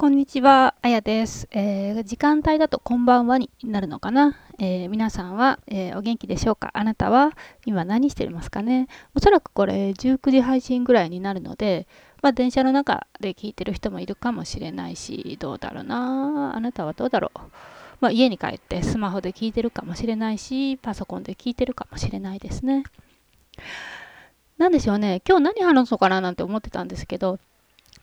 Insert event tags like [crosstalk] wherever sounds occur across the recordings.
こんにちは、あやです、えー、時間帯だとこんばんはになるのかな、えー、皆さんは、えー、お元気でしょうか？あなたは今何してますかね？おそらくこれ19時配信ぐらいになるので、まあ、電車の中で聞いてる人もいるかもしれないし、どうだろうな？あなたはどうだろう？まあ、家に帰ってスマホで聞いてるかもしれないし、パソコンで聞いてるかもしれないですね。なんでしょうね、今日何話そうかななんて思ってたんですけど、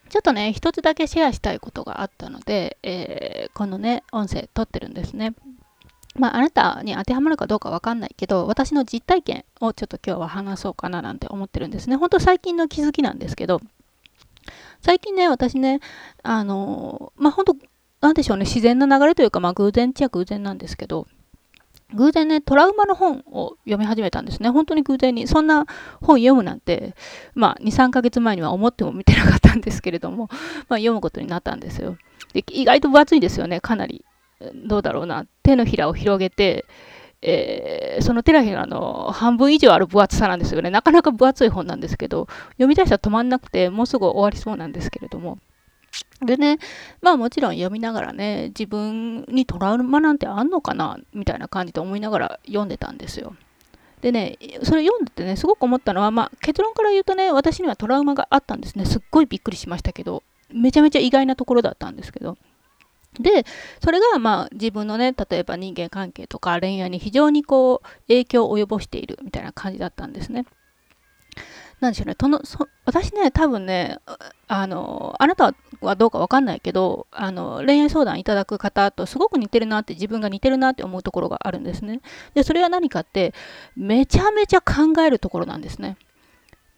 ちょっとね、一つだけシェアしたいことがあったので、えー、このね、音声撮ってるんですね。まあ、あなたに当てはまるかどうかわかんないけど、私の実体験をちょっと今日は話そうかななんて思ってるんですね。ほんと最近の気づきなんですけど、最近ね、私ね、あのまあ、ほんと、なんでしょうね、自然な流れというか、まあ、偶然っちゃ偶然なんですけど、偶然ね、トラウマの本を読み始めたんですね。本当に偶然に。そんな本読むなんて、まあ、2、3ヶ月前には思っても見てなかったんですけれども、まあ、読むことになったんですよ。で、意外と分厚いですよね、かなり。どうだろうな。手のひらを広げて、えー、その手のひらの半分以上ある分厚さなんですよね。なかなか分厚い本なんですけど、読み出したら止まんなくて、もうすぐ終わりそうなんですけれども。でね、まあもちろん読みながらね、自分にトラウマなんてあんのかなみたいな感じで思いながら読んでたんですよ。でね、それ読んでてね、すごく思ったのは、まあ結論から言うとね、私にはトラウマがあったんですね。すっごいびっくりしましたけど、めちゃめちゃ意外なところだったんですけど。で、それがまあ自分のね、例えば人間関係とか恋愛に非常にこう影響を及ぼしているみたいな感じだったんですね。なんでしょうね、とのそ私ね、多分ね、あの、あなたははどうかわかんないけど、あの、恋愛相談いただく方とすごく似てるなって、自分が似てるなって思うところがあるんですね。で、それは何かって、めちゃめちゃ考えるところなんですね。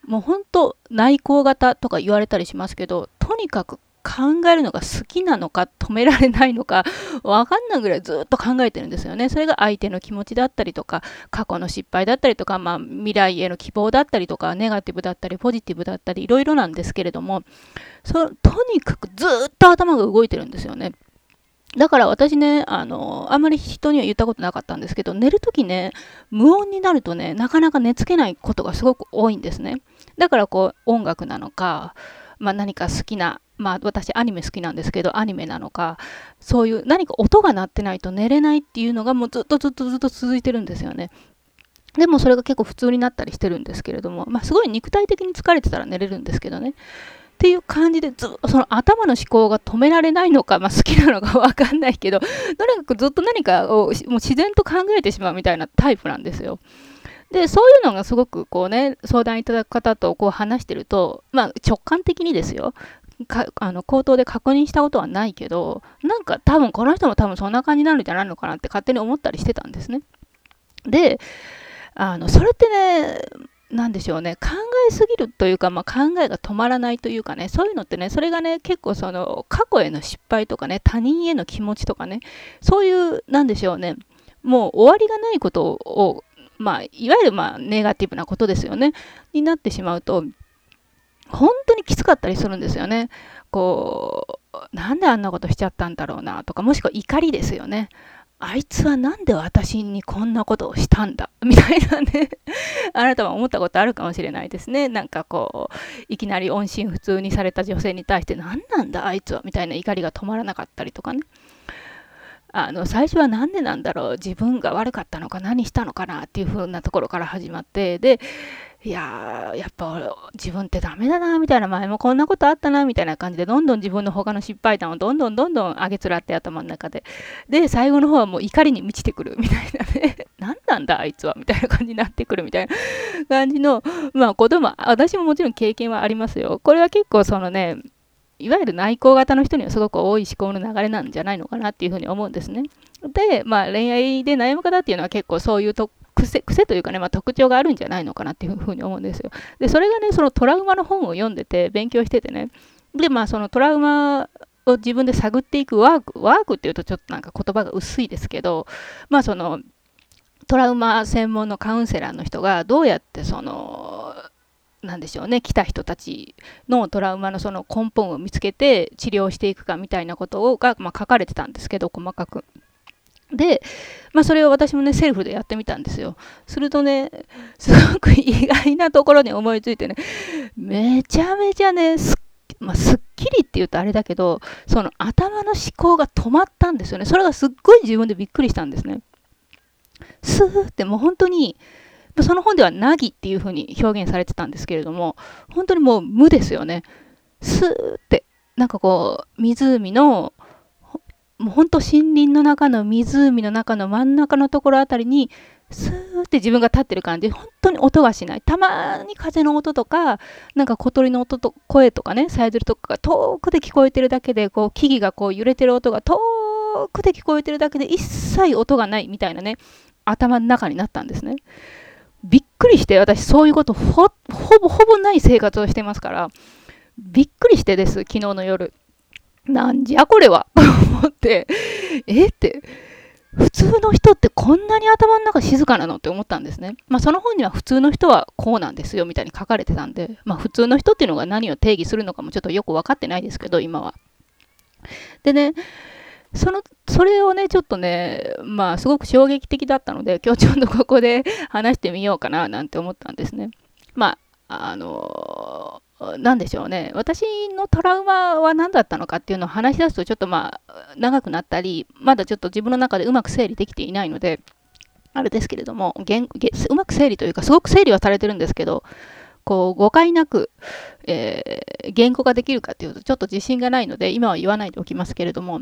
もうほんと内向型とか言われたりしますけど、とにかく考えるのが好きなのか止められないのかわかんないぐらいずっと考えてるんですよね。それが相手の気持ちだったりとか過去の失敗だったりとか、まあ、未来への希望だったりとかネガティブだったりポジティブだったりいろいろなんですけれどもそとにかくずっと頭が動いてるんですよね。だから私ね、あの、あんまり人には言ったことなかったんですけど、寝るときね、無音になるとね、なかなか寝つけないことがすごく多いんですね。だからこう、音楽なのか、まあ何か好きなまあ私アニメ好きなんですけどアニメなのかそういう何か音が鳴ってないと寝れないっていうのがもうずっとずっとずっと続いてるんですよね。でもそれが結構普通になったりしてるんですけれども、まあ、すごい肉体的に疲れてたら寝れるんですけどね。っていう感じでずその頭の思考が止められないのか、まあ、好きなのかわかんないけどとにかくずっと何かをもう自然と考えてしまうみたいなタイプなんですよ。で、そういうのがすごくこうね、相談いただく方とこう話してると、まあ直感的にですよ。かあの口頭で確認したことはないけど、なんか多分この人も多分そんな感じになるんじゃないのかなって勝手に思ったりしてたんですね。で、あの、それってね、なんでしょうね、考えすぎるというか、まあ、考えが止まらないというかね、そういうのってね、それがね、結構その過去への失敗とかね、他人への気持ちとかね、そういう、なんでしょうね、もう終わりがないことをまあ、いわゆるまあネガティブなことですよね、になってしまうと、本当にきつかったりするんですよね。こう、なんであんなことしちゃったんだろうなとか、もしくは怒りですよね。あいつはなんで私にこんなことをしたんだ？みたいなねあなたは思ったことあるかもしれないですね。なんかこう、いきなり音信不通にされた女性に対して何なんだあいつは？みたいな怒りが止まらなかったりとかね。あの最初は何でなんだろう？自分が悪かったのか？何したのかな？っていう風なところから始まってでいややっぱ自分ってダメだなみたいな前もこんなことあったなみたいな感じでどんどん自分の他の失敗談をどんどんどんどん上げつらって頭の中で。で最後の方はもう怒りに満ちてくるみたいなね。[laughs] 何なんだあいつはみたいな感じになってくるみたいな感じのまあ子供私ももちろん経験はありますよ。これは結構そのねいわゆる内向型の人にはすごく多い思考の流れなんじゃないのかなっていうふうに思うんですね。で、まあ、恋愛で悩む方っていうのは結構そういうと癖癖というかね、まあ、特徴があるんじゃないのかなっていうふうに思うんですよ。で、それがね、そのトラウマの本を読んでて、勉強しててね、で、まあ、そのトラウマを自分で探っていくワーク、ワークっていうとちょっとなんか言葉が薄いですけど、まあ、その、トラウマ専門のカウンセラーの人がどうやってそのなんでしょうね来た人たちのトラウマのその根本を見つけて治療していくかみたいなことが、まあ、書かれてたんですけど細かく。で、まあ、それを私もねセルフでやってみたんですよ。するとねすごく意外なところに思いついてねめちゃめちゃねす,、まあ、すっきりって言うとあれだけど、その頭の思考が止まったんですよね。それがすっごい自分でびっくりしたんですね。スーってもう本当に、その本ではなぎっていう風に表現されてたんですけれども、本当にもう無ですよね。スーって、なんかこう、湖の、もう本当森林の中の湖の中の真ん中のところあたりに、スーって自分が立ってる感じ、本当に音がしない。たまに風の音とか、なんか小鳥の音と声とかね、さえずりとかが遠くで聞こえてるだけで、こう木々がこう揺れてる音が遠くで聞こえてるだけで一切音がないみたいなね、頭の中になったんですね。びっくりして、私そういうことほぼほぼない生活をしてますから、びっくりしてです、昨日の夜。なんじゃこれは。と [laughs] 思って、え？って、普通の人ってこんなに頭の中静かなの？って思ったんですね。まあその本には普通の人はこうなんですよみたいに書かれてたんで、まあ普通の人っていうのが何を定義するのかもちょっとよく分かってないですけど、今は。でね、その、それをね、ちょっとね、まあすごく衝撃的だったので、今日ちょっとここで話してみようかななんて思ったんですね。まあ、あの何でしょうね。私のトラウマは何だったのかっていうのを話し出すとちょっとまあ長くなったりまだちょっと自分の中でうまく整理できていないのであれですけれどもうまく整理というかすごく整理はされてるんですけどこう誤解なく、えー、言語化できるかっていうとちょっと自信がないので今は言わないでおきますけれども、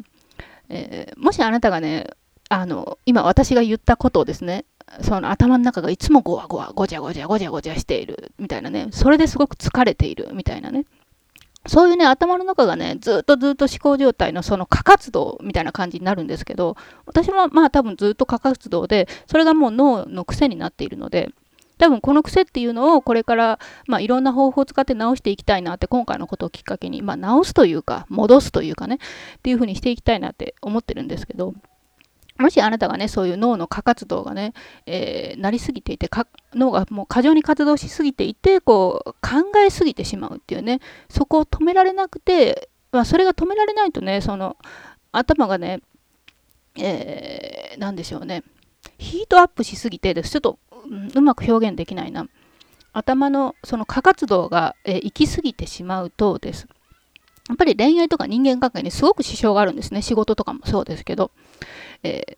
えー、もしあなたがねあの今私が言ったことをですねその頭の中がいつもゴワゴワ、ごちゃごちゃごちゃごちゃしているみたいなね、それですごく疲れているみたいなね。そういうね、頭の中がね、ずっとずっと思考状態のその過活動みたいな感じになるんですけど、私もまあ多分ずっと過活動で、それがもう脳の癖になっているので、多分この癖っていうのをこれから、まあ、いろんな方法を使って直していきたいなって今回のことをきっかけに、まあ、直すというか戻すというかねっていうふうにしていきたいなって思ってるんですけどもしあなたがね、そういう脳の過活動がね、えー、なりすぎていて脳がもう過剰に活動しすぎていて、こう、考えすぎてしまうっていうね、そこを止められなくて、まあ、それが止められないとね、その、頭がね、えー、でしょうね、ヒートアップしすぎてです。ちょっと、うん、うまく表現できないな。頭のその過活動が、えー、行き過ぎてしまうとです。やっぱり恋愛とか人間関係にすごく支障があるんですね。仕事とかもそうですけど。え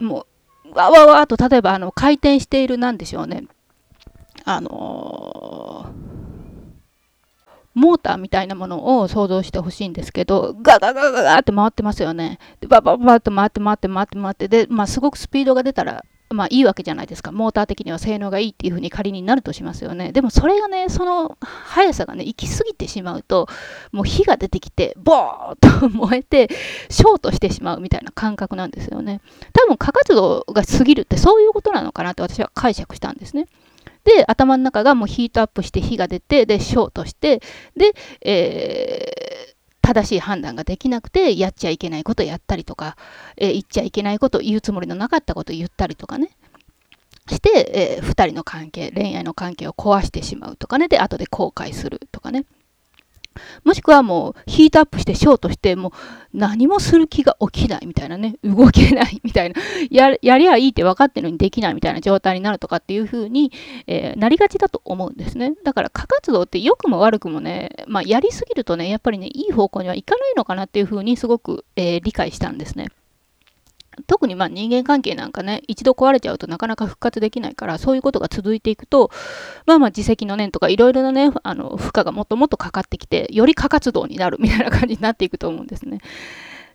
ー、もう、わわわと、例えば、あの、回転している、なんでしょうね。あのー、モーターみたいなものを想像してほしいんですけど、ガガガガガって回ってますよね。で、バババッと回って回って回って回って、で、まあ、すごくスピードが出たら、まあいいわけじゃないですか。モーター的には性能がいいっていうふうに仮になるとしますよね。でもそれがね、その速さがね、行き過ぎてしまうと、もう火が出てきて、ボーっと燃えて、ショートしてしまうみたいな感覚なんですよね。多分、過活動が過ぎるってそういうことなのかなって私は解釈したんですね。で、頭の中がもうヒートアップして火が出て、で、ショートして、で、えー正しい判断ができなくてやっちゃいけないことやったりとか、えー、言っちゃいけないこと言うつもりのなかったこと言ったりとかね。して、えー、2人の関係恋愛の関係を壊してしまうとかね。で後で後悔するとかね。もしくはもうヒートアップしてショートしてもう何もする気が起きないみたいなね動けないみたいな [laughs] ややりゃいいって分かってるのにできないみたいな状態になるとかっていう風に、えー、なりがちだと思うんですねだから過活動って良くも悪くもね、まあ、やりすぎるとねやっぱりねいい方向にはいかないのかなっていう風にすごく、えー、理解したんですね。特にまあ人間関係なんかね、一度壊れちゃうとなかなか復活できないから、そういうことが続いていくと、まあまあ自責の念とかいろいろなね、あの負荷がもっともっとかかってきて、より過活動になるみたいな感じになっていくと思うんですね。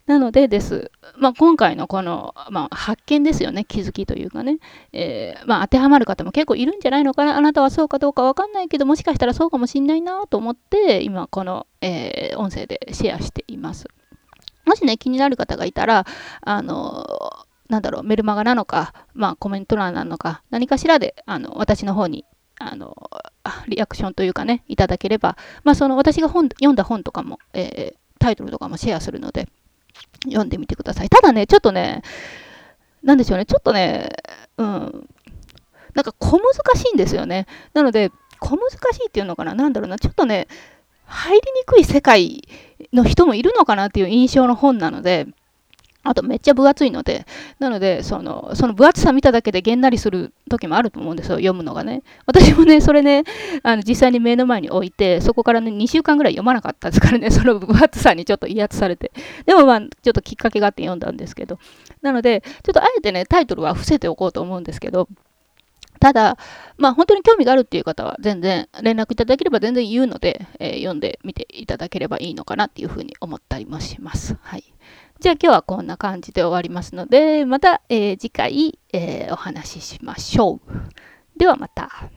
なのでです、まあ、今回のこの、まあ、発見ですよね、気づきというかね、えー、まあ、当てはまる方も結構いるんじゃないのかな、あなたはそうかどうかわかんないけど、もしかしたらそうかもしんないなと思って、今この、えー、音声でシェアしています。もしね、気になる方がいたら、あの、なんだろう、メルマガなのか、まあ、コメント欄なのか、何かしらで、あの、私の方に、あの、リアクションというかね、いただければ、まあ、その、私が本、読んだ本とかも、えー、タイトルとかもシェアするので、読んでみてください。ただね、ちょっとね、なんでしょうね、ちょっとね、うん、なんか小難しいんですよね。なので、小難しいっていうのかな、なんだろうな、ちょっとね、入りにくい世界の人もいるのかなっていう印象の本なので、あとめっちゃ分厚いので、なので、その、その分厚さ見ただけでげんなりする時もあると思うんですよ、読むのがね。私もね、それね、あの実際に目の前に置いて、そこからね、2週間ぐらい読まなかったですからね、その分厚さにちょっと威圧されて。でもまあ、ちょっときっかけがあって読んだんですけど。なので、ちょっとあえてね、タイトルは伏せておこうと思うんですけど、ただ、まあ、本当に興味があるっていう方は全然連絡いただければ全然言うので、えー、読んでみていただければいいのかなっていうふうに思ったりもします。はい。じゃあ今日はこんな感じで終わりますので、また、えー、次回、えー、お話ししましょう。ではまた。